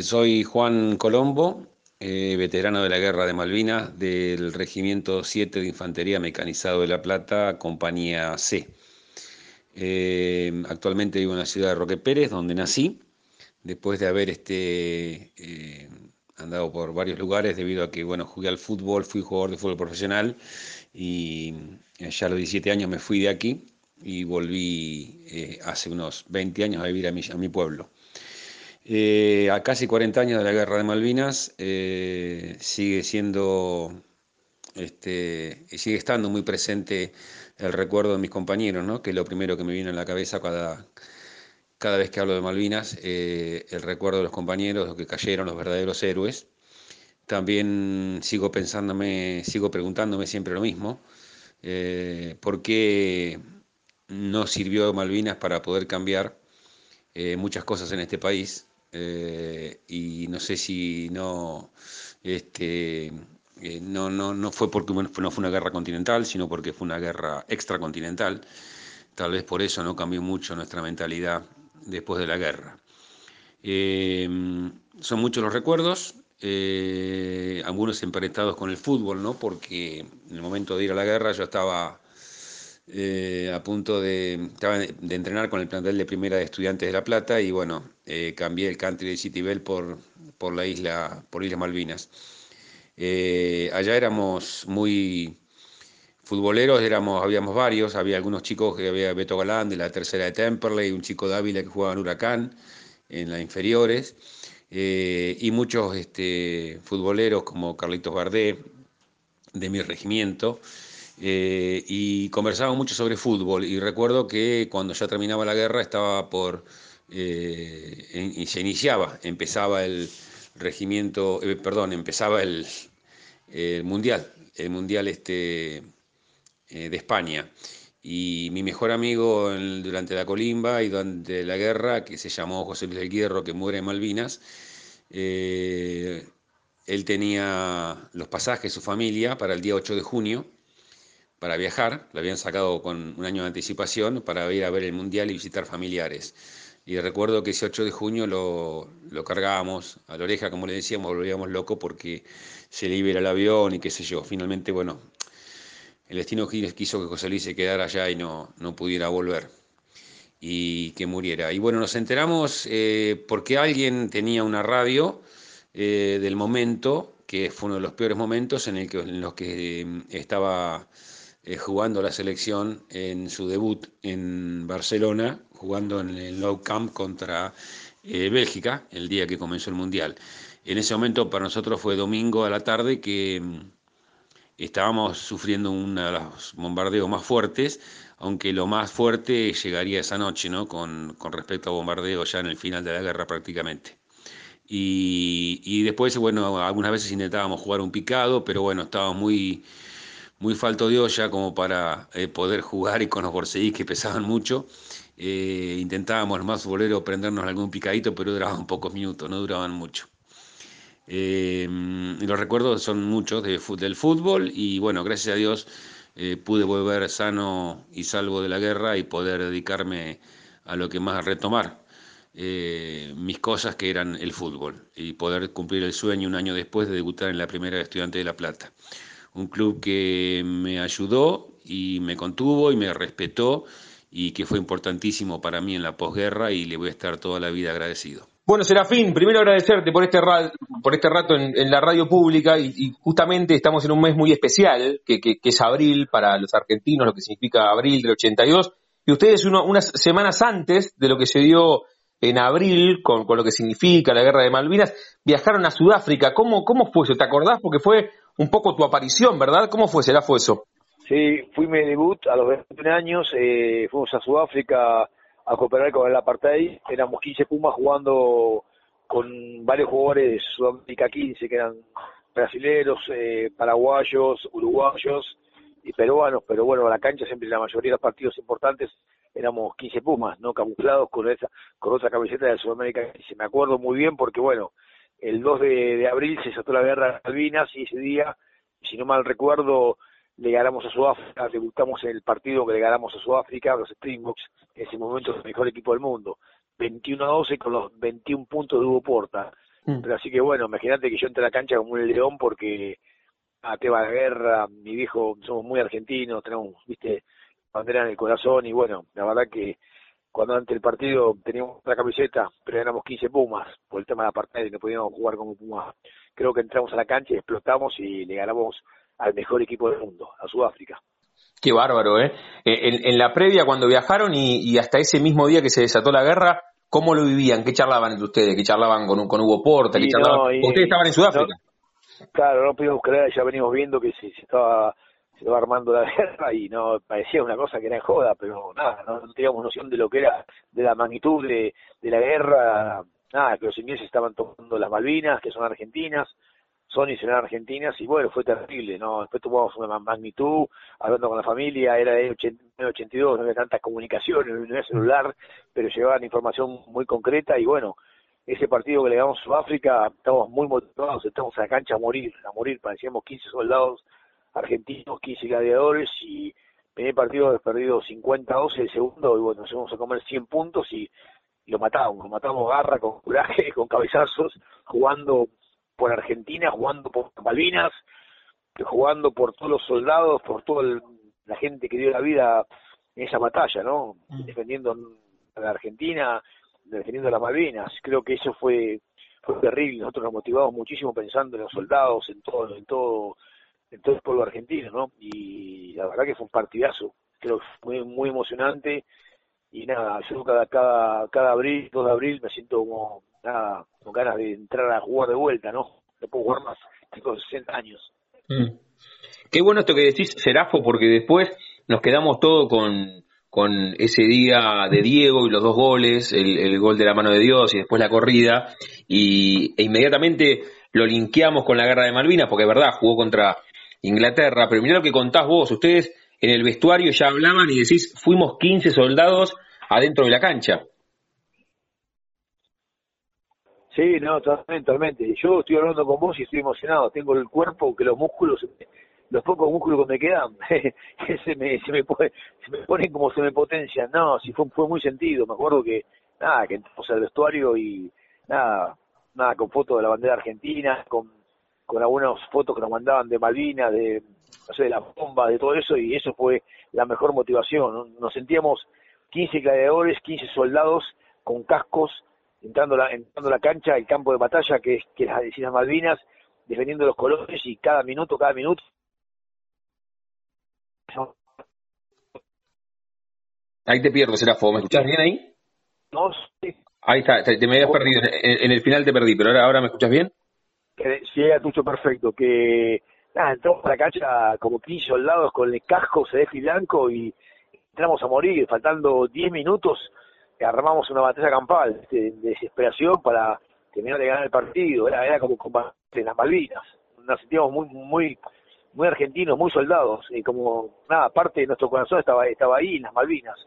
Soy Juan Colombo, eh, veterano de la Guerra de Malvinas del Regimiento 7 de Infantería Mecanizado de La Plata, Compañía C. Eh, actualmente vivo en la ciudad de Roque Pérez, donde nací, después de haber este, eh, andado por varios lugares debido a que bueno, jugué al fútbol, fui jugador de fútbol profesional y ya a los 17 años me fui de aquí y volví hace unos 20 años a vivir a mi, a mi pueblo. Eh, a casi 40 años de la guerra de Malvinas, eh, sigue siendo, este, sigue estando muy presente el recuerdo de mis compañeros, ¿no? que es lo primero que me viene a la cabeza cada, vez que hablo de Malvinas, eh, el recuerdo de los compañeros, los que cayeron, los verdaderos héroes. También sigo pensándome, sigo preguntándome siempre lo mismo, ¿por qué no sirvió Malvinas para poder cambiar muchas cosas en este país? Eh, y no sé si no, este, eh, no, no, no fue porque no fue una guerra continental, sino porque fue una guerra extracontinental. Tal vez por eso no cambió mucho nuestra mentalidad después de la guerra. Eh, son muchos los recuerdos, algunos emparentados con el fútbol, ¿no? porque en el momento de ir a la guerra yo estaba eh, a punto de, de entrenar con el plantel de primera de Estudiantes de La Plata y bueno, eh, cambié el country de City Bell por, por la isla, por Islas Malvinas. Eh, allá éramos muy futboleros, éramos, habíamos varios, había algunos chicos que había Beto Galán de la tercera de Temperley, un chico de Ávila que jugaba en Huracán, en las inferiores, y muchos este, futboleros como Carlitos Bardé, de mi regimiento, eh, y conversábamos mucho sobre fútbol y recuerdo que cuando ya terminaba la guerra estaba por, eh, y se iniciaba, empezaba el regimiento, eh, perdón, empezaba el, mundial, el mundial este, de España. Y mi mejor amigo durante la colimba y durante la guerra, que se llamó José Luis del Hierro, que muere en Malvinas, él tenía los pasajes, su familia, para el día 8 de junio, para viajar, lo habían sacado con un año de anticipación para ir a ver el Mundial y visitar familiares. Y recuerdo que ese 8 de junio lo, cargábamos a la oreja, como le decíamos, volvíamos loco porque se le iba el avión y qué sé yo. Finalmente, bueno, el destino quiso que José Luis se quedara allá y no, no pudiera volver y que muriera. Y bueno, nos enteramos eh, porque alguien tenía una radio eh, del momento, que fue uno de los peores momentos en, el que, en los que eh, estaba eh, jugando la selección en su debut en Barcelona, jugando en el Nou Camp contra eh, Bélgica, el día que comenzó el Mundial. En ese momento para nosotros fue domingo a la tarde que mm, estábamos sufriendo uno de los bombardeos más fuertes, aunque lo más fuerte llegaría esa noche, ¿no? con, con respecto a bombardeos ya en el final de la guerra prácticamente. Y, y, después, bueno, algunas veces intentábamos jugar un picado, pero bueno, estábamos muy muy falto de olla como para eh, poder jugar y con los borseguís que pesaban mucho. Eh, intentábamos más bolero prendernos algún picadito, pero duraban pocos minutos, no duraban mucho. Eh, los recuerdos son muchos de, del fútbol y bueno, gracias a Dios pude volver sano y salvo de la guerra y poder dedicarme a lo que más retomar. mis cosas que eran el fútbol y poder cumplir el sueño un año después de debutar en la primera de Estudiante de La Plata un club que me ayudó y me contuvo y me respetó y que fue importantísimo para mí en la posguerra y le voy a estar toda la vida agradecido. Bueno, Serafín, primero agradecerte por este, por este rato en, la radio pública y, justamente estamos en un mes muy especial, que, es abril para los argentinos, lo que significa abril del 82, y ustedes unas semanas antes de lo que se dio en abril, con, con, lo que significa la guerra de Malvinas, viajaron a Sudáfrica. ¿Cómo, cómo fue eso? ¿Te acordás? Porque fue un poco tu aparición, ¿verdad? ¿Cómo fue? ¿Será fue eso? Sí, fui mi debut a los 21 años, eh, fuimos a Sudáfrica a cooperar con el apartheid, éramos 15 Pumas jugando con varios jugadores de Sudamérica 15, que eran brasileros, eh, paraguayos, uruguayos y peruanos, pero bueno, a la cancha siempre la mayoría de los partidos importantes éramos 15 Pumas, ¿no? Camuflados con esa con otra camiseta de Sudamérica 15. Me acuerdo muy bien porque, bueno, el 2 de, abril se saltó la guerra de Malvinas y ese día, si no mal recuerdo, le ganamos a Sudáfrica, debutamos en el partido que le ganamos a Sudáfrica, los Springboks, en ese momento el mejor equipo del mundo. 21 a 12 con los 21 puntos de Hugo Porta. Mm. Pero así que bueno, imagínate que yo entré a la cancha como un león porque a tema de guerra, mi viejo, somos muy argentinos, tenemos, viste, bandera en el corazón y bueno, la verdad que cuando ante el partido teníamos la camiseta, pero éramos 15 Pumas por el tema de la partida y no podíamos jugar como Pumas. Creo que entramos a la cancha y explotamos y le ganamos al mejor equipo del mundo, a Sudáfrica. Qué bárbaro, ¿eh? eh en, la previa, cuando viajaron y, hasta ese mismo día que se desató la guerra, ¿cómo lo vivían? ¿Qué charlaban entre ustedes? ¿Qué charlaban con, con Hugo Porta? ¿Ustedes estaban en Sudáfrica? claro, no pudimos creer, ya venimos viendo que se, estaba se estaba armando la guerra y no parecía una cosa que era en joda, pero nada, no, teníamos noción de lo que era, de la magnitud de, de la guerra, nada, que los ingleses estaban tomando las Malvinas, que son argentinas, Sony serán argentinas y bueno, fue terrible, ¿no? Después tuvimos una magnitud, hablando con la familia, era de 82, no había tantas comunicaciones, no había celular, pero llevaban información muy concreta y bueno, ese partido que le damos a Sudáfrica, estamos muy motivados, estamos en la cancha a morir, a morir, parecíamos 15 soldados argentinos, 15 gladiadores y primer partido hemos perdido 50-12, el segundo, y bueno, nos íbamos a comer 100 puntos y, y lo matamos, lo matamos garra, con coraje, con cabezazos, jugando por Argentina, jugando por Malvinas, jugando por todos los soldados, por toda la gente que dio la vida en esa batalla, ¿no? Mm. Defendiendo a la Argentina, defendiendo a las Malvinas. Creo que eso fue fue terrible. Nosotros nos motivamos muchísimo pensando en los soldados, en todo, en todo, en todo el pueblo argentino, ¿no? Y la verdad que fue un partidazo. Creo que fue muy, muy emocionante. Y nada, yo cada, cada, cada abril, 2 de abril, me siento como nada, con ganas de entrar a jugar de vuelta, ¿no? No puedo jugar más, tengo 60 años. Mm. Qué bueno esto que decís, Serafo, porque después nos quedamos todo con, con ese día de Diego y los dos goles, el, gol de la mano de Dios y después la corrida, y, e inmediatamente lo linkeamos con la guerra de Malvinas, porque es verdad, jugó contra Inglaterra, pero mirá lo que contás vos, ustedes en el vestuario ya hablaban y decís, fuimos 15 soldados adentro de la cancha. Sí, no, totalmente, totalmente. Yo estoy hablando con vos y estoy emocionado. Tengo el cuerpo que los músculos, los pocos músculos que me quedan, se me, se me, se me ponen como se me potencian. No, sí fue, fue muy sentido. Me acuerdo que, nada, que entramos al vestuario y, nada, nada, con fotos de la bandera argentina, con, con algunas fotos que nos mandaban de Malvinas, de, no sé, de la bomba, de todo eso, y eso fue la mejor motivación. Nos sentíamos 15 gladiadores, 15 soldados con cascos, entrando la, entrando la cancha, el campo de batalla que es que las Islas Malvinas, defendiendo los colores y cada minuto, cada minuto. Ahí te pierdo, Serafo. ¿Me escuchás bien ahí? No, sí. Ahí está, te, me habías perdido. En, el final te perdí, pero ahora, ahora me escuchas bien. Sí, tucho perfecto. Que nada, entramos a la cancha como 15 soldados con el casco, se y blanco y entramos a morir, faltando 10 minutos armamos una batalla campal de, desesperación para terminar de ganar el partido, era, era como combatir en las Malvinas, nos sentíamos muy, muy, muy argentinos, muy soldados, y como nada, parte de nuestro corazón estaba, estaba ahí en las Malvinas,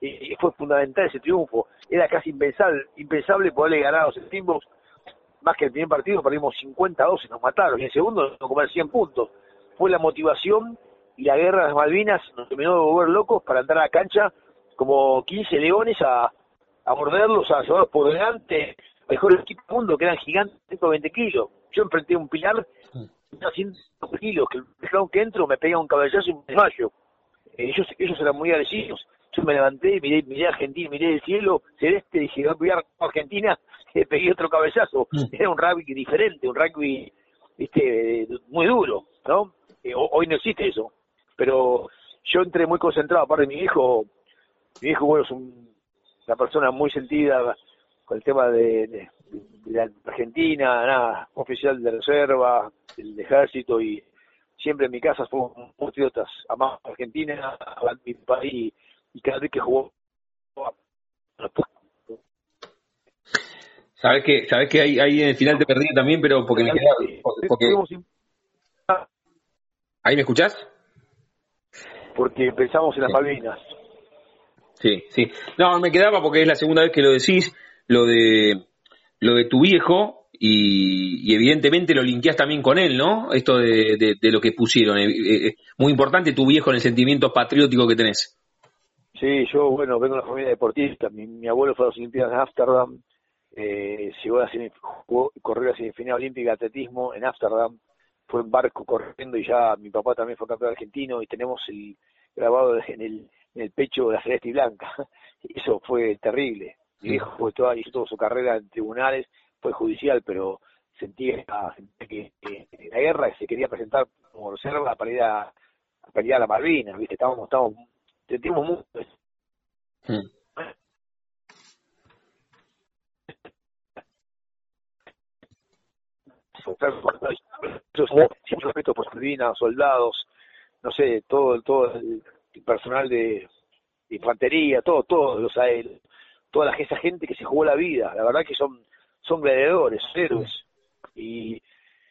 y, fue fundamental ese triunfo, era casi impensable, impensable poderle ganar a los Steamboats, más que el primer partido perdimos 50-12, nos mataron, y el segundo nos comer 100 puntos, fue la motivación y la guerra de las Malvinas nos terminó de volver locos para entrar a la cancha como 15 leones a, a morderlos, a llevarlos por delante, mejor equipo del mundo, que eran gigantes, 120 kilos. Yo enfrenté un pilar, de 100 kilos, que el que entro me pega un cabezazo y me desmayo. Eh, ellos, ellos eran muy agresivos. Yo me levanté, miré, miré a Argentina, miré el cielo celeste, dije, voy a Argentina, y pegué otro cabezazo. Mm. Era un rugby diferente, un rugby viste, muy duro, ¿no? Eh, hoy no existe eso. Pero yo entré muy concentrado, aparte de mi hijo, mi hijo, bueno, es un una persona muy sentida con el tema de, la Argentina, nada, oficial de reserva, del ejército y siempre en mi casa fuimos patriotas, amamos a Argentina, a mi país y cada vez que jugó Sabes que, sabes que ahí, ahí en el final te perdí también, pero porque me quedaba. Porque, ¿Ahí me escuchás? Porque pensamos en las Malvinas. Sí, sí. No, me quedaba porque es la segunda vez que lo decís, lo de lo de tu viejo y, evidentemente lo linkeás también con él, ¿no? Esto de, de, lo que pusieron. Eh, eh, muy importante tu viejo en el sentimiento patriótico que tenés. Sí, yo, bueno, vengo de una familia deportista. Mi, mi abuelo fue a las Olimpiadas de Ámsterdam, eh, llegó a la jugó, corrió la semifinal olímpica de atletismo en Ámsterdam, fue en barco corriendo y ya mi papá también fue campeón argentino y tenemos el grabado en el, en el pecho de la celeste y blanca. Eso fue terrible. Mi hijo fue toda, hizo toda su carrera en tribunales, fue judicial, pero sentía, que, en la guerra se quería presentar como reserva para ir a, para ir a la Malvinas, ¿viste? Estábamos, estábamos, sentimos mucho. Hmm. Siempre respeto por Malvinas, soldados, no sé, todo, todo el personal de infantería, todo, todo, los toda esa gente que se jugó la vida, la verdad que son, son gladiadores, héroes, y,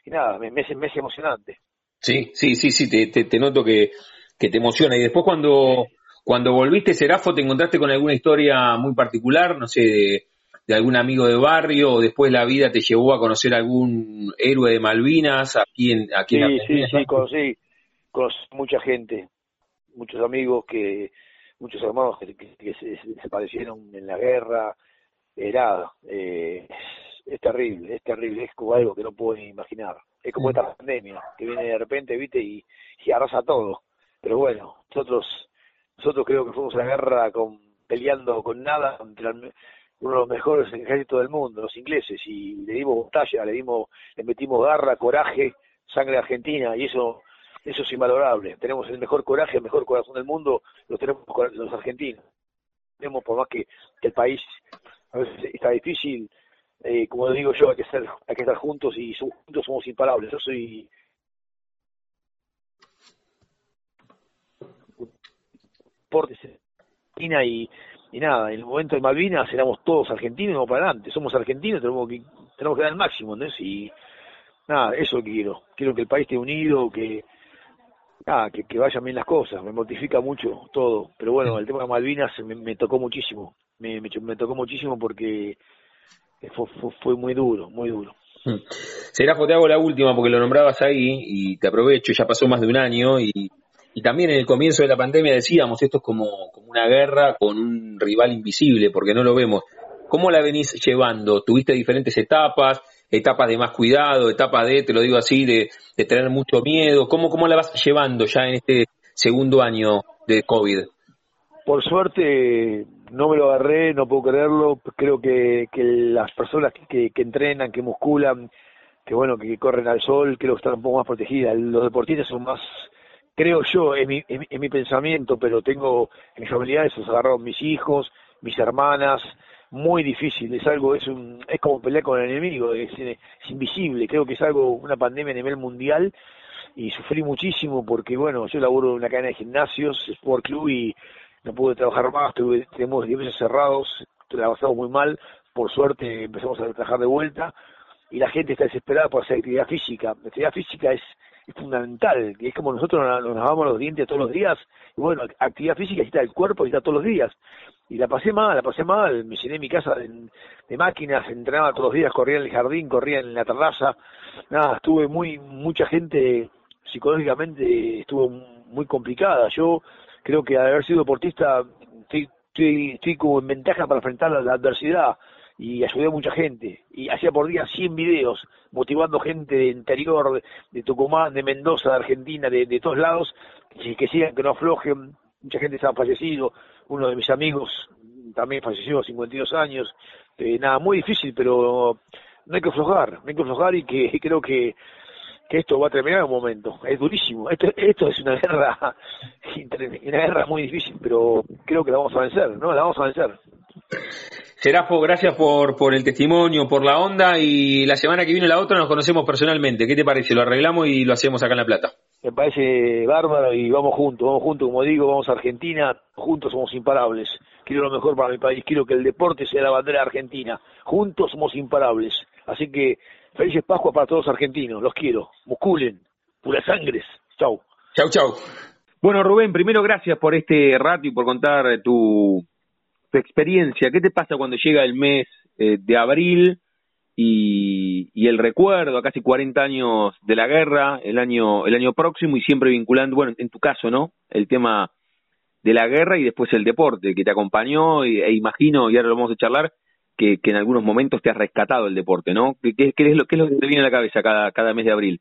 nada, me, me, es emocionante. Sí, sí, sí, sí, te, te, noto que, que te emociona. Y después cuando, cuando volviste, Serafo, ¿te encontraste con alguna historia muy particular? No sé, de, de algún amigo de barrio o después la vida te llevó a conocer algún héroe de Malvinas aquí en aquí sí, en Sí, sí, conocí, conocí mucha gente, muchos amigos que muchos hermanos que, se, desaparecieron en la guerra, era eh, es terrible, es terrible, es como algo que no puedo ni imaginar. Es como esta pandemia que viene de repente, viste, y, y arrasa todo. Pero bueno, nosotros nosotros creo que fuimos a la guerra con peleando con nada uno de los mejores ejércitos del mundo, los ingleses, y le dimos batalla, le dimos, le metimos garra, coraje, sangre argentina, y eso, eso es invalorable. Tenemos el mejor coraje, el mejor corazón del mundo, lo tenemos los argentinos. Tenemos, por más que, el país a veces está difícil, eh, como digo yo, hay que estar, hay que estar juntos y juntos somos imparables. Yo soy y y nada, en el momento de Malvinas éramos todos argentinos y vamos para adelante, somos argentinos, tenemos que, tenemos que dar el máximo, ¿no? Y nada, eso quiero, quiero que el país esté unido, que nada, que, que vayan bien las cosas, me mortifica mucho todo, pero bueno, el tema de Malvinas me, tocó muchísimo, me, me, tocó muchísimo porque fue, fue, muy duro, muy duro. Hmm. Será, te hago la última porque lo nombrabas ahí y te aprovecho, ya pasó más de un año y y también en el comienzo de la pandemia decíamos, esto es como, como una guerra con un rival invisible, porque no lo vemos. ¿Cómo la venís llevando? ¿Tuviste diferentes etapas? etapas de más cuidado, etapas de, te lo digo así, de, de tener mucho miedo. ¿Cómo, ¿Cómo la vas llevando ya en este segundo año de COVID? Por suerte no me lo agarré, no puedo creerlo. Creo que, que las personas que, que entrenan, que musculan, que bueno, que corren al sol, creo que están un poco más protegidas. Los deportistas son más creo yo, en mi, en, mi pensamiento, pero tengo en mis familiares, los agarraron mis hijos, mis hermanas, muy difícil, es algo, es un, es como pelear con el enemigo, es, invisible, creo que es algo, una pandemia a nivel mundial, y sufrí muchísimo porque, bueno, yo laburo en una cadena de gimnasios, Sport Club, y no pude trabajar más, tenemos 10 meses cerrados, trabajamos muy mal, por suerte empezamos a trabajar de vuelta, y la gente está desesperada por hacer actividad física. La actividad física es es fundamental, que es como nosotros nos, lavamos los dientes todos los días, y bueno, actividad física está el cuerpo y está todos los días. Y la pasé mal, la pasé mal, me llené mi casa de, máquinas, entrenaba todos los días, corría en el jardín, corría en la terraza, nada, estuve muy, mucha gente psicológicamente estuvo muy complicada. Yo creo que al haber sido deportista estoy, estoy, estoy como en ventaja para enfrentar la adversidad y ayudé a mucha gente. Y hacía por día 100 videos motivando gente de interior, de, Tucumán, de Mendoza, de Argentina, de, de todos lados, que, que sigan, que no aflojen. Mucha gente estaba fallecido. Uno de mis amigos también falleció a 52 años. Eh, nada, muy difícil, pero no hay que aflojar, no hay que aflojar y que creo que que esto va a terminar en un momento. Es durísimo. Esto, esto es una guerra, una guerra muy difícil, pero creo que la vamos a vencer, ¿no? La vamos a vencer. Serafo, gracias por, por el testimonio, por la onda y la semana que viene la otra nos conocemos personalmente. ¿Qué te parece? Lo arreglamos y lo hacemos acá en La Plata. Me parece bárbaro y vamos juntos, vamos juntos, como digo, vamos a Argentina, juntos somos imparables. Quiero lo mejor para mi país, quiero que el deporte sea la bandera argentina. Juntos somos imparables. Así que felices Pascua para todos los argentinos, los quiero. Musculen, puras sangres. Chau. Chau, chau. Bueno, Rubén, primero gracias por este rato y por contar tu, tu experiencia, ¿qué te pasa cuando llega el mes eh, de abril y, y, el recuerdo a casi 40 años de la guerra, el año, el año próximo y siempre vinculando, bueno, en tu caso, ¿no? El tema de la guerra y después el deporte que te acompañó e, imagino, y ahora lo vamos a charlar, que, en algunos momentos te has rescatado el deporte, ¿no? ¿Qué, qué, es, lo, qué es lo que te viene a la cabeza cada, cada mes de abril?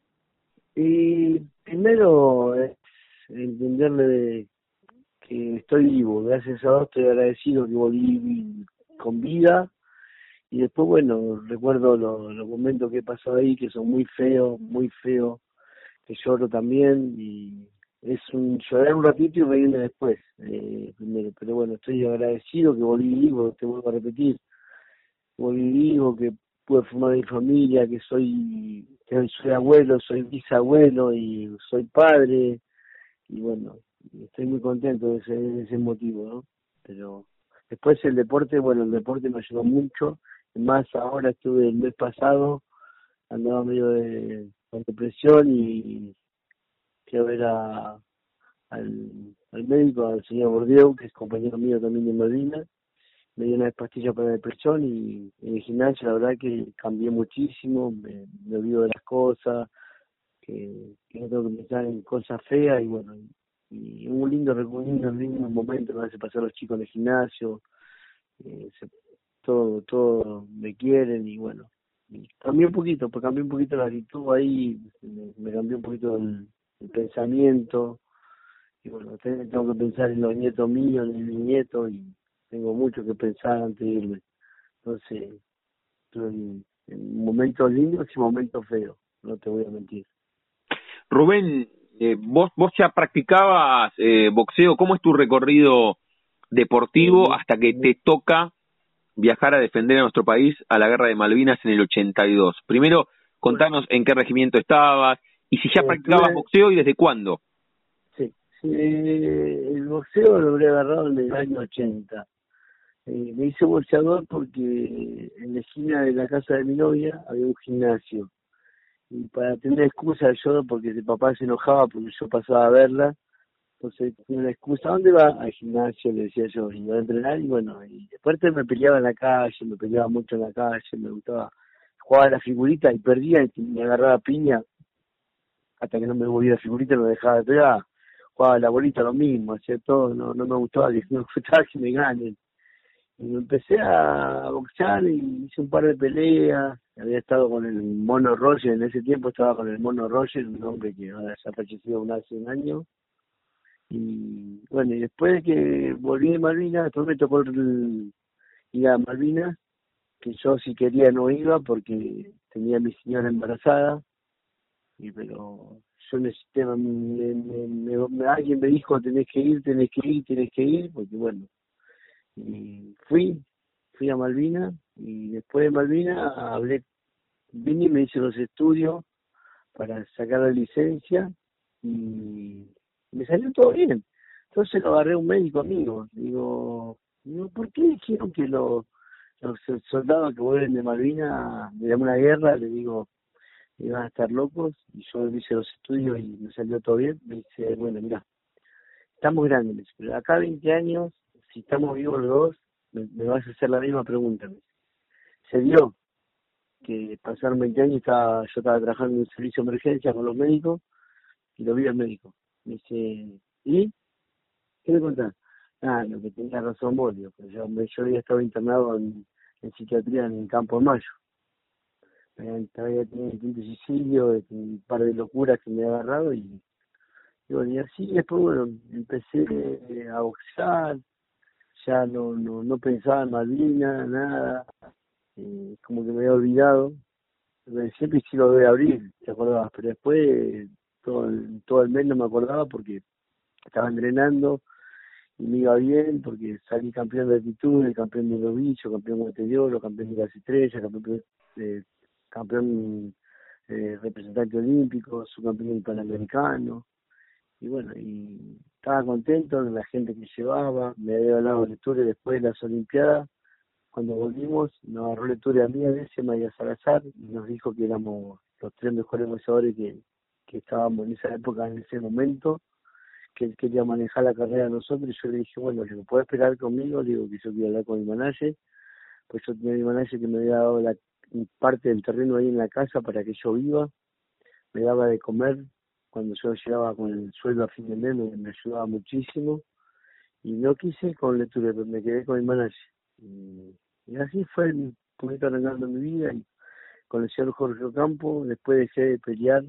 Y primero es entenderle que estoy vivo, gracias a Dios estoy agradecido que volví con vida y después bueno recuerdo los, los momentos que he pasado ahí que son muy feos, muy feos, que lloro también y es un llorar un ratito y reírme después, eh, primero. Pero bueno, estoy agradecido que volví vivo, te vuelvo a repetir. Volví vivo, que pude formar mi familia, que soy, que soy abuelo, soy bisabuelo y soy padre. Y bueno, estoy muy contento de ese, ese motivo, ¿no? Pero después el deporte, bueno, el deporte me ayudó mucho. Más ahora estuve el mes pasado, andaba medio de con depresión y fui a ver a, al, médico, al señor Bordieu, que es compañero mío también de Medina, me dio una pastilla para la depresión y en el gimnasio la verdad que cambié muchísimo, me, me olvido de las cosas, que, no tengo que pensar en cosas feas y bueno, y un lindo, un lindo momento me hace pasar los chicos en el gimnasio, eh, todo, todo me quieren y bueno, y cambié un poquito, pues cambié un poquito la actitud ahí, me cambió un poquito el, pensamiento y bueno, tengo que pensar en los nietos míos, en mis nietos y tengo mucho que pensar antes de irme. Entonces, en, momentos lindos y momentos feos, no te voy a mentir. Rubén, eh, vos, vos ya practicabas eh, boxeo, ¿cómo es tu recorrido deportivo hasta que te toca viajar a defender a nuestro país a la guerra de Malvinas en el 82? Primero, contanos en qué regimiento estabas, y si ya practicabas boxeo y desde cuándo. Sí, eh, el boxeo lo habré agarrado en el año 80. Eh, me hice boxeador porque en la esquina de la casa de mi novia había un gimnasio. Y para tener excusa yo, porque el papá se enojaba porque yo pasaba a verla, entonces tenía una excusa, ¿dónde va? Al gimnasio, le decía yo, iba a entrenar y bueno, y aparte me peleaba en la calle, me peleaba mucho en la calle, me gustaba jugar a la figurita y perdía y me agarraba piña, hasta que no me volvía figurita me dejaba de pegar, jugaba la bolita lo mismo, hacía todo, no, no me gustaba, no me gustaba que me ganen. Me empecé a boxear y hice un par de peleas, había estado con el Mono Roger, en ese tiempo estaba con el Mono Roger, un hombre que ha fallecido hace un año. Y bueno, y después de que volví de Malvinas, después me tocó ir a Malvinas, que yo si quería no iba porque tenía a mi señora embarazada, y pero yo necesité, me, alguien me dijo tenés que ir, tenés que ir, tenés que ir, porque bueno, y fui, fui a Malvina y después de Malvina hablé, vine y me hice los estudios para sacar la licencia y me salió todo bien. Entonces lo agarré a un médico amigo, digo, digo ¿por qué dijeron que los, los soldados que vuelven de Malvina de una guerra, le digo, iban a estar locos y yo hice los estudios y me salió todo bien, me dice, bueno, mira, estamos grandes, pero acá 20 años, si estamos vivos los dos, me, vas a hacer la misma pregunta. Se dio que pasaron 20 años, estaba, yo estaba trabajando en un servicio de emergencia con los médicos y lo vi al médico. Me dice, ¿y? ¿Qué me contás? Ah, lo que tenía razón vos, yo, yo había estado internado en, psiquiatría en Campo Mayo todavía tenía distintos suicidios, un par de locuras que me he agarrado y, bueno, y así después bueno, empecé eh, a boxear, ya no, no, no pensaba en Malvina, nada, como que me había olvidado, siempre sí lo de abril, te acordabas, pero después todo el, todo el mes no me acordaba porque estaba entrenando y me iba bien porque salí campeón de actitud, campeón de novillo, campeón de oro, campeón de las estrellas, campeón campeón eh, representante olímpico, subcampeón panamericano, y bueno, y estaba contento de la gente que llevaba, me había hablado de Ture después de las Olimpiadas, cuando volvimos, nos agarró lectura a mí, a veces María Salazar, y nos dijo que éramos los tres mejores boxeadores que, que estábamos en esa época, en ese momento, que él quería manejar la carrera de nosotros, y yo le dije, bueno, le puede esperar conmigo, le digo que yo quiero hablar con mi manager, pues yo tenía mi manager que me había dado la parte del terreno ahí en la casa para que yo viva, me daba de comer cuando yo llegaba con el sueldo a fin de mes, me, ayudaba muchísimo y no quise con lectura, me quedé con mi manager. Y así fue un poquito arreglando mi vida y con el señor Jorge Ocampo, después dejé de pelear,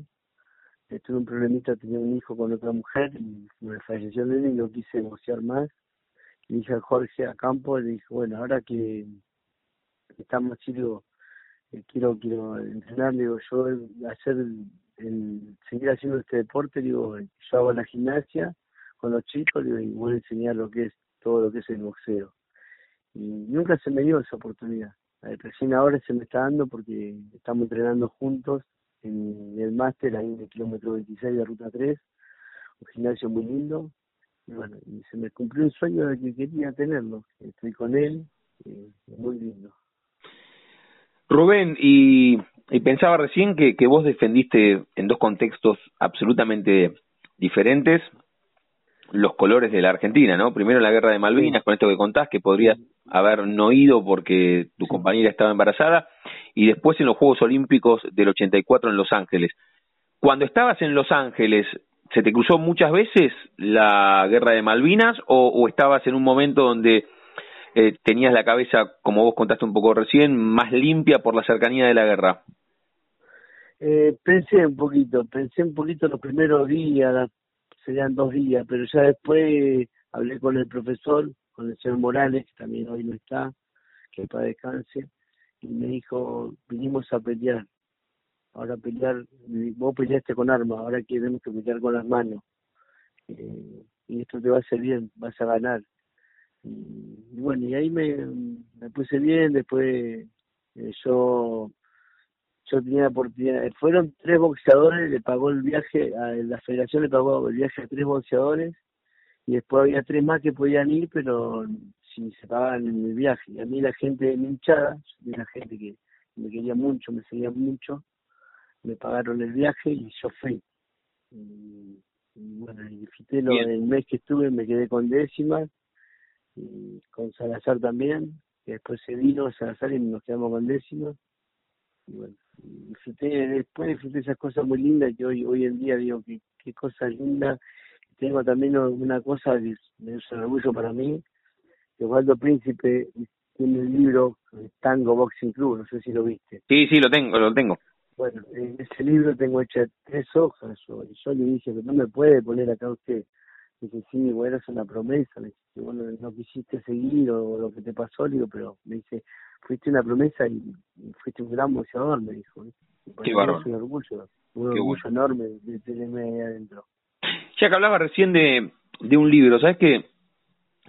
tuve un problemita, tenía un hijo con otra mujer y me falleció él y no quise negociar más. Le dije a Jorge Ocampo, le dije, bueno, ahora que está más chido, eh, quiero quiero entrenar, digo, yo hacer el, seguir haciendo este deporte, digo, yo hago la gimnasia con los chicos digo, y voy a enseñar lo que es todo lo que es el boxeo. Y nunca se me dio esa oportunidad. Recién ahora se me está dando porque estamos entrenando juntos en el máster ahí en el kilómetro 26 de Ruta 3, un gimnasio muy lindo. Y bueno, y se me cumplió un sueño de que quería tenerlo. Estoy con él, eh, muy lindo. Rubén, y, y pensaba recién que, que vos defendiste en dos contextos absolutamente diferentes los colores de la Argentina, ¿no? Primero la guerra de Malvinas, con esto que contás, que podrías haber no ido porque tu compañera estaba embarazada, y después en los Juegos Olímpicos del 84 en Los Ángeles. Cuando estabas en Los Ángeles, ¿se te cruzó muchas veces la guerra de Malvinas o, o estabas en un momento donde eh, tenías la cabeza, como vos contaste un poco recién, más limpia por la cercanía de la guerra? Eh, pensé un poquito, pensé un poquito los primeros días, serían dos días, pero ya después hablé con el profesor, con el señor Morales, que también hoy no está, que para descanse, y me dijo, vinimos a pelear, ahora pelear, vos peleaste con armas, ahora queremos que pelear con las manos, eh, y esto te va a hacer bien, vas a ganar. Y, bueno, y ahí me, puse bien, después eh, yo yo tenía la oportunidad, fueron tres boxeadores, le pagó el viaje, a la federación le pagó el viaje a tres boxeadores y después había tres más que podían ir, pero si se pagaban el viaje. Y a mí la gente de mi hinchada, la gente que me quería mucho, me seguía mucho, me pagaron el viaje y yo fui. Y, bueno, y lo, el mes que estuve me quedé con décimas, y con Salazar también, que después se vino Salazar y nos quedamos con décimas. Y bueno, disfruté, después disfruté esas cosas muy lindas que hoy hoy en día digo que qué cosa linda. Tengo también una cosa que es, un orgullo para mí, que Osvaldo Príncipe tiene el libro Tango Boxing Club, no sé si lo viste. Sí, sí, lo tengo, lo tengo. Bueno, en ese libro tengo hechas tres hojas, y yo le dije que no me puede poner acá usted. Dice, sí, bueno, es una promesa. Le dije, bueno, no quisiste seguir o lo que te pasó, le digo, pero me dice, fuiste una promesa y, fuiste un gran boxeador, me dijo. Qué bárbaro. Es un orgullo, un orgullo enorme de tenerme ahí adentro. Ya que hablaba recién de, de un libro, ¿sabes qué?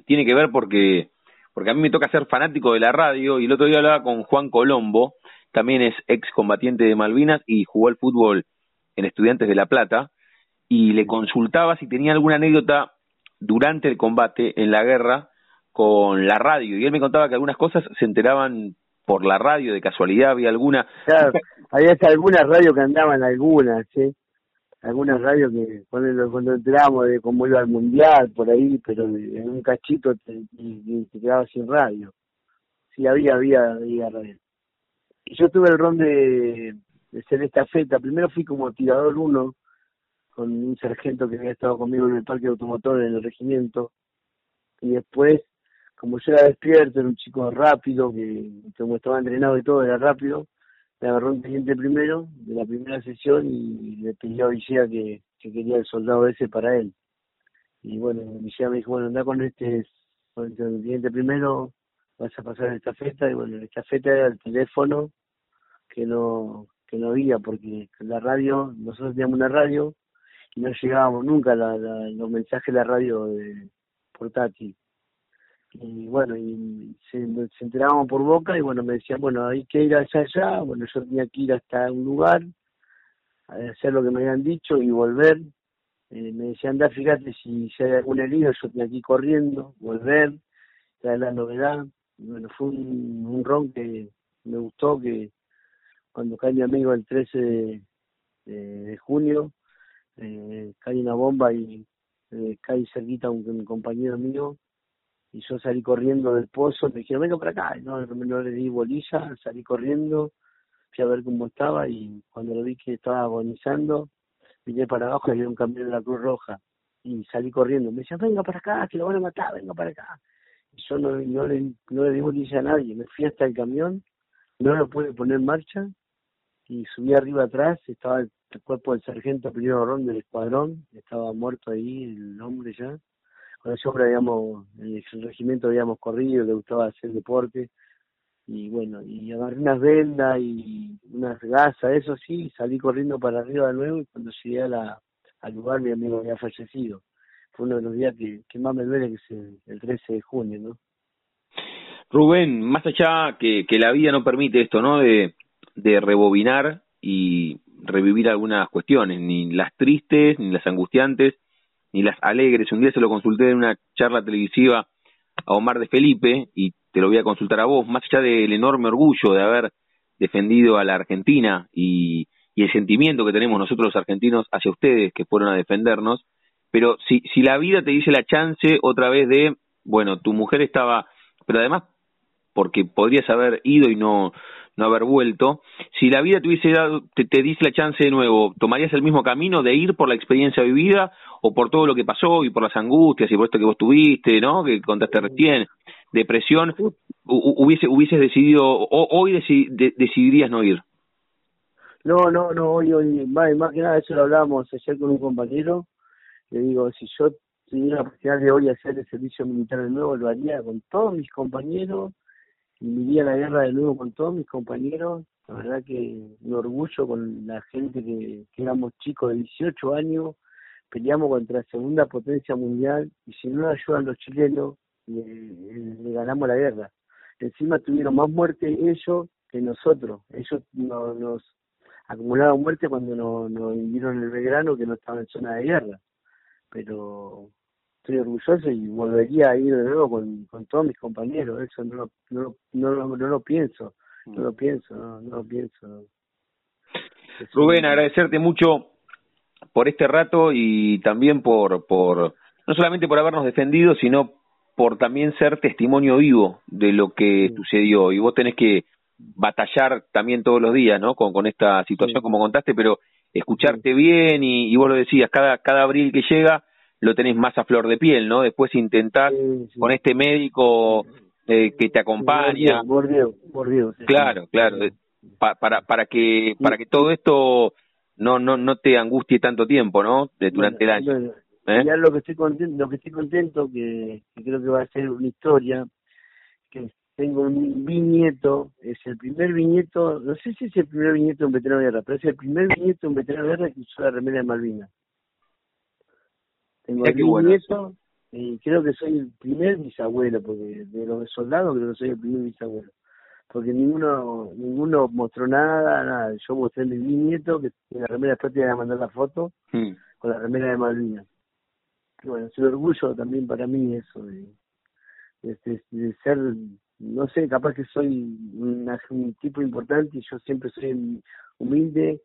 Tiene que ver porque, porque a mí me toca ser fanático de la radio y el otro día hablaba con Juan Colombo, también es ex combatiente de Malvinas y jugó al fútbol en Estudiantes de La Plata y le consultaba si tenía alguna anécdota durante el combate en la guerra con la radio. Y él me contaba que algunas cosas se enteraban por la radio de casualidad había alguna. Claro había hasta algunas radios que andaban algunas sí algunas radios que cuando, cuando entramos de cómo iba al mundial por ahí pero en un cachito te, te sin radio. Sí había había había radio. Y yo tuve el ron de, de ser estafeta primero fui como tirador uno con un sargento que había estado conmigo en el parque automotor en el regimiento y después como yo era despierto, era un chico rápido, que como estaba entrenado y todo, era rápido, me agarró un teniente primero de la primera sesión y le pidió a Villea que, que quería el soldado ese para él. Y bueno, Villea me dijo, bueno, anda con este, con el teniente primero, vas a pasar esta festa, y bueno, esta festa era el teléfono que no que no había, porque la radio, nosotros teníamos una radio no llegábamos nunca la, los mensajes de la radio de portátil y bueno, y se, se enteraban por boca y bueno, me decían, bueno, hay que ir allá, allá, bueno, yo tenía que ir hasta un lugar, a hacer lo que me habían dicho y volver. Eh, me decían, anda, fíjate si, si hay algún herido, yo tenía que ir corriendo, volver, traer la novedad. Y bueno, fue un, ron que me gustó, que cuando cae mi amigo el 13 de, de, junio, eh, cae una bomba y eh, cae cerquita un, compañero mío, y yo salí corriendo del pozo, me dijeron, venga para acá, y no, no le di bolilla, salí corriendo, fui a ver cómo estaba y cuando lo vi que estaba agonizando, vine para abajo y había un camión de la Cruz Roja y salí corriendo, me decían, venga para acá, que lo van a matar, venga para acá. yo no, no, le, no le di a nadie, me fui hasta el camión, no lo pude poner en marcha y subí arriba atrás, estaba el, cuerpo del sargento primero Ron del escuadrón, estaba muerto ahí el hombre ya, con el hombre habíamos, en el regimiento habíamos corrido, le gustaba hacer deporte, y bueno, y agarré unas vendas y unas gasas, eso sí, salí corriendo para arriba de nuevo y cuando llegué a la, al lugar mi amigo había fallecido. Fue uno de los días que, más me duele, que es el, 13 de junio, ¿no? Rubén, más allá que, que la vida no permite esto, ¿no? De, de rebobinar y revivir algunas cuestiones, ni las tristes, ni las angustiantes, ni las alegres. Un día se lo consulté en una charla televisiva a Omar de Felipe y te lo voy a consultar a vos, más allá del enorme orgullo de haber defendido a la Argentina y, y el sentimiento que tenemos nosotros los argentinos hacia ustedes que fueron a defendernos, pero si, si la vida te dice la chance otra vez de, bueno, tu mujer estaba, pero además porque podrías haber ido y no, no haber vuelto, si la vida te hubiese dado, te, te dice la chance de nuevo, ¿tomarías el mismo camino de ir por la experiencia vivida o por todo lo que pasó y por las angustias y por esto que vos tuviste, ¿no? Que contaste recién, depresión, hubiese, hubieses decidido, o, hoy decidirías no ir. No, no, no, hoy, hoy, más, más que nada eso lo hablábamos ayer con un compañero, le digo, si yo tuviera la oportunidad de hoy hacer el servicio militar de nuevo, lo haría con todos mis compañeros, y me iría a la guerra de nuevo con todos mis compañeros, la verdad que un orgullo con la gente que, que éramos chicos de 18 años, peleamos contra la segunda potencia mundial y si no ayudan los chilenos, le, ganamos la guerra. Encima tuvieron más muerte ellos que nosotros. Ellos no, nos acumularon muerte cuando nos, nos en el Belgrano que no estaba en zona de guerra. Pero estoy orgulloso y volvería a ir de nuevo con, con todos mis compañeros. Eso no, no, no, no, no lo pienso. No lo pienso, no, no lo pienso. Rubén, agradecerte mucho por este rato y también por, por no solamente por habernos defendido, sino por también ser testimonio vivo de lo que sucedió. Y vos tenés que batallar también todos los días, ¿no? Con, con esta situación, como contaste, pero escucharte bien y, y, vos lo decías, cada, cada abril que llega lo tenés más a flor de piel, ¿no? Después intentar con este médico eh, que te acompaña. Por Dios, por Dios, claro, claro. para, para, que, para que todo esto no, no, no te angustie tanto tiempo, ¿no? De, durante el año. ¿Eh? Ya lo que estoy contento, lo que estoy contento que, creo que va a ser una historia, que tengo un viñeto, es el primer viñeto, no sé si es el primer viñeto de un veterano de guerra, pero es el primer viñeto de un veterano de guerra que usó la remera de Malvinas. Tengo el viñeto y creo que soy el primer bisabuelo, porque de los soldados creo que soy el primer bisabuelo. Porque ninguno ninguno mostró nada, nada. Yo mostré mi viñeto, que en la remera después te iba a mandar la foto, hmm. con la remera de Malvinas bueno, es un orgullo también para mí eso de, de, ser, no sé, capaz que soy un tipo importante y yo siempre soy humilde.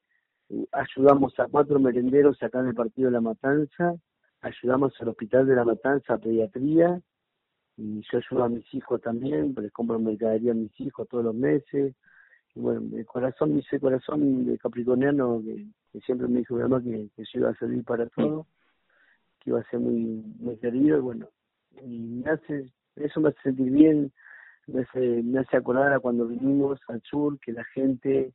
Ayudamos a cuatro merenderos acá en el partido de La Matanza, ayudamos al hospital de La Matanza a pediatría y yo ayudo a mis hijos también, les compro mercadería a mis hijos todos los meses. Y bueno, el corazón, mi corazón de capricorniano que, siempre me dijo mi mamá que, que yo iba a servir para todo que iba a ser muy muy querido y bueno y me hace eso me hace sentir bien me hace me hace acordar a cuando vinimos al sur que la gente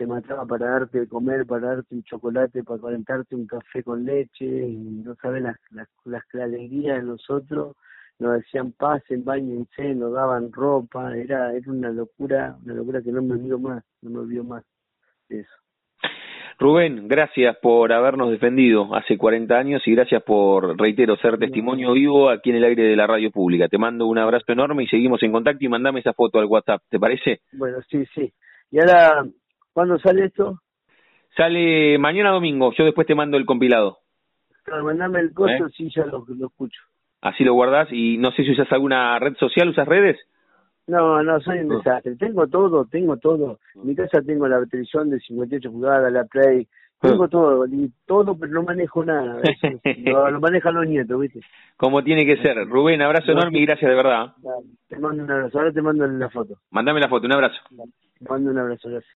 se mataba para darte de comer para darte un chocolate para calentarte un café con leche y no sabes las las, las alegrías de nosotros nos decían pasen, bañense, nos daban ropa, era, era una locura, una locura que no me olvido más, no me olvido más de eso. Rubén, gracias por habernos defendido hace 40 años y gracias por, reitero, ser testimonio vivo aquí en el aire de la radio pública. Te mando un abrazo enorme y seguimos en contacto y mandame esa foto al WhatsApp, ¿te parece? Bueno, sí, sí. ¿Y ahora cuándo sale esto? Sale mañana domingo, yo después te mando el compilado. Claro, mandame el costo, ¿Eh? sí, ya lo, lo escucho. Así lo guardás y no sé si usas alguna red social, ¿usas redes? No, no, soy un desastre. Tengo todo, tengo todo. En mi casa tengo la televisión de 58 pulgadas, la Play, tengo todo, y todo, pero no manejo nada. lo, manejan los nietos, ¿viste? Como tiene que ser. Rubén, abrazo enorme y gracias de verdad. Te mando un abrazo. Ahora te mando la foto. Mándame la foto, un abrazo. Te mando un abrazo, gracias.